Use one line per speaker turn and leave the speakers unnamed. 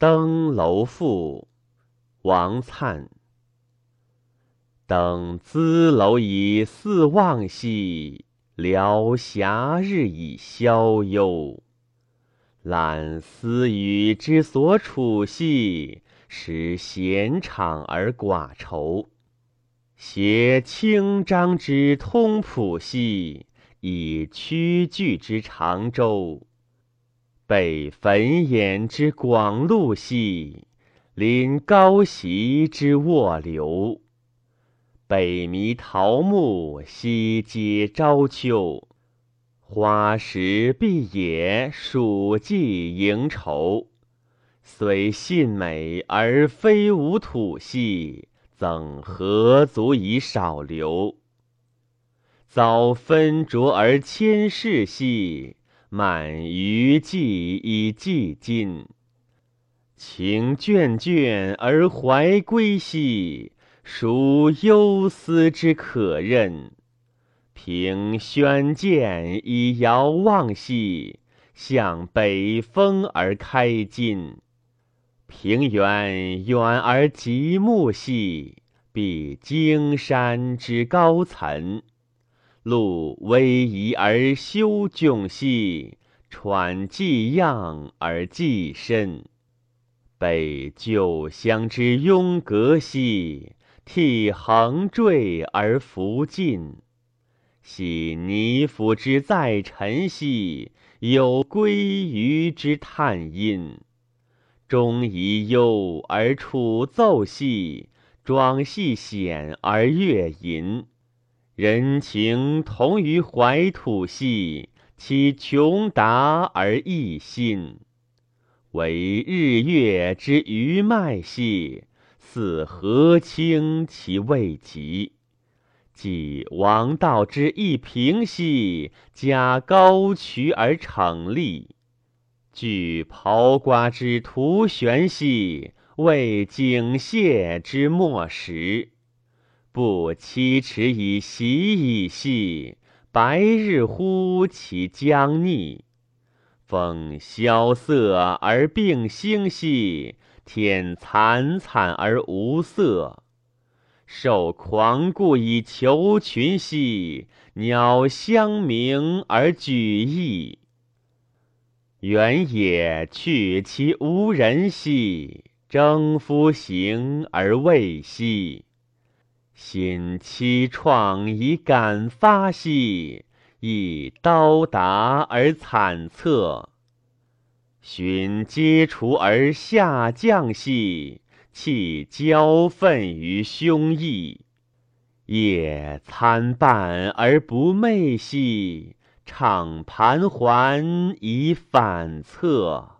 登楼赋，王粲。登兹楼以四望兮，聊暇日以消忧。览思语之所处兮，使闲怅而寡愁。携清章之通朴兮，以曲句之长洲。北汾兖之广路兮，临高息之卧流。北弥桃木，西接朝秋。花时碧野，暑季迎愁。虽信美而非吾土兮，怎何足以少留？早分浊而迁世兮。满余悸以寄今，情眷眷而怀归兮，孰忧思之可任？凭轩鉴以遥望兮，向北风而开襟。平原远而极目兮，比荆山之高岑。路逶迤而修迥兮，川既漾而既深。北旧乡之拥革兮，涕横坠而弗尽。喜泥府之在尘兮，有归于之叹音。钟仪幽而楚奏兮，庄系险而乐吟。人情同于怀土兮，其穷达而益心。惟日月之余迈兮，似河清其未极。继王道之一平兮，加高渠而成立。据刨瓜之徒悬兮，为井蟹之没食。不期迟以习矣兮，白日乎其将逆。风萧瑟而并兴兮，天惨惨而无色。兽狂顾以求群兮，鸟相鸣而举翼。原野去其无人兮，征夫行而未息。心凄怆以感发兮，亦刀达而惨恻。寻嗟除而下降兮，气交愤于胸臆。夜参半而不寐兮，怅盘桓以反侧。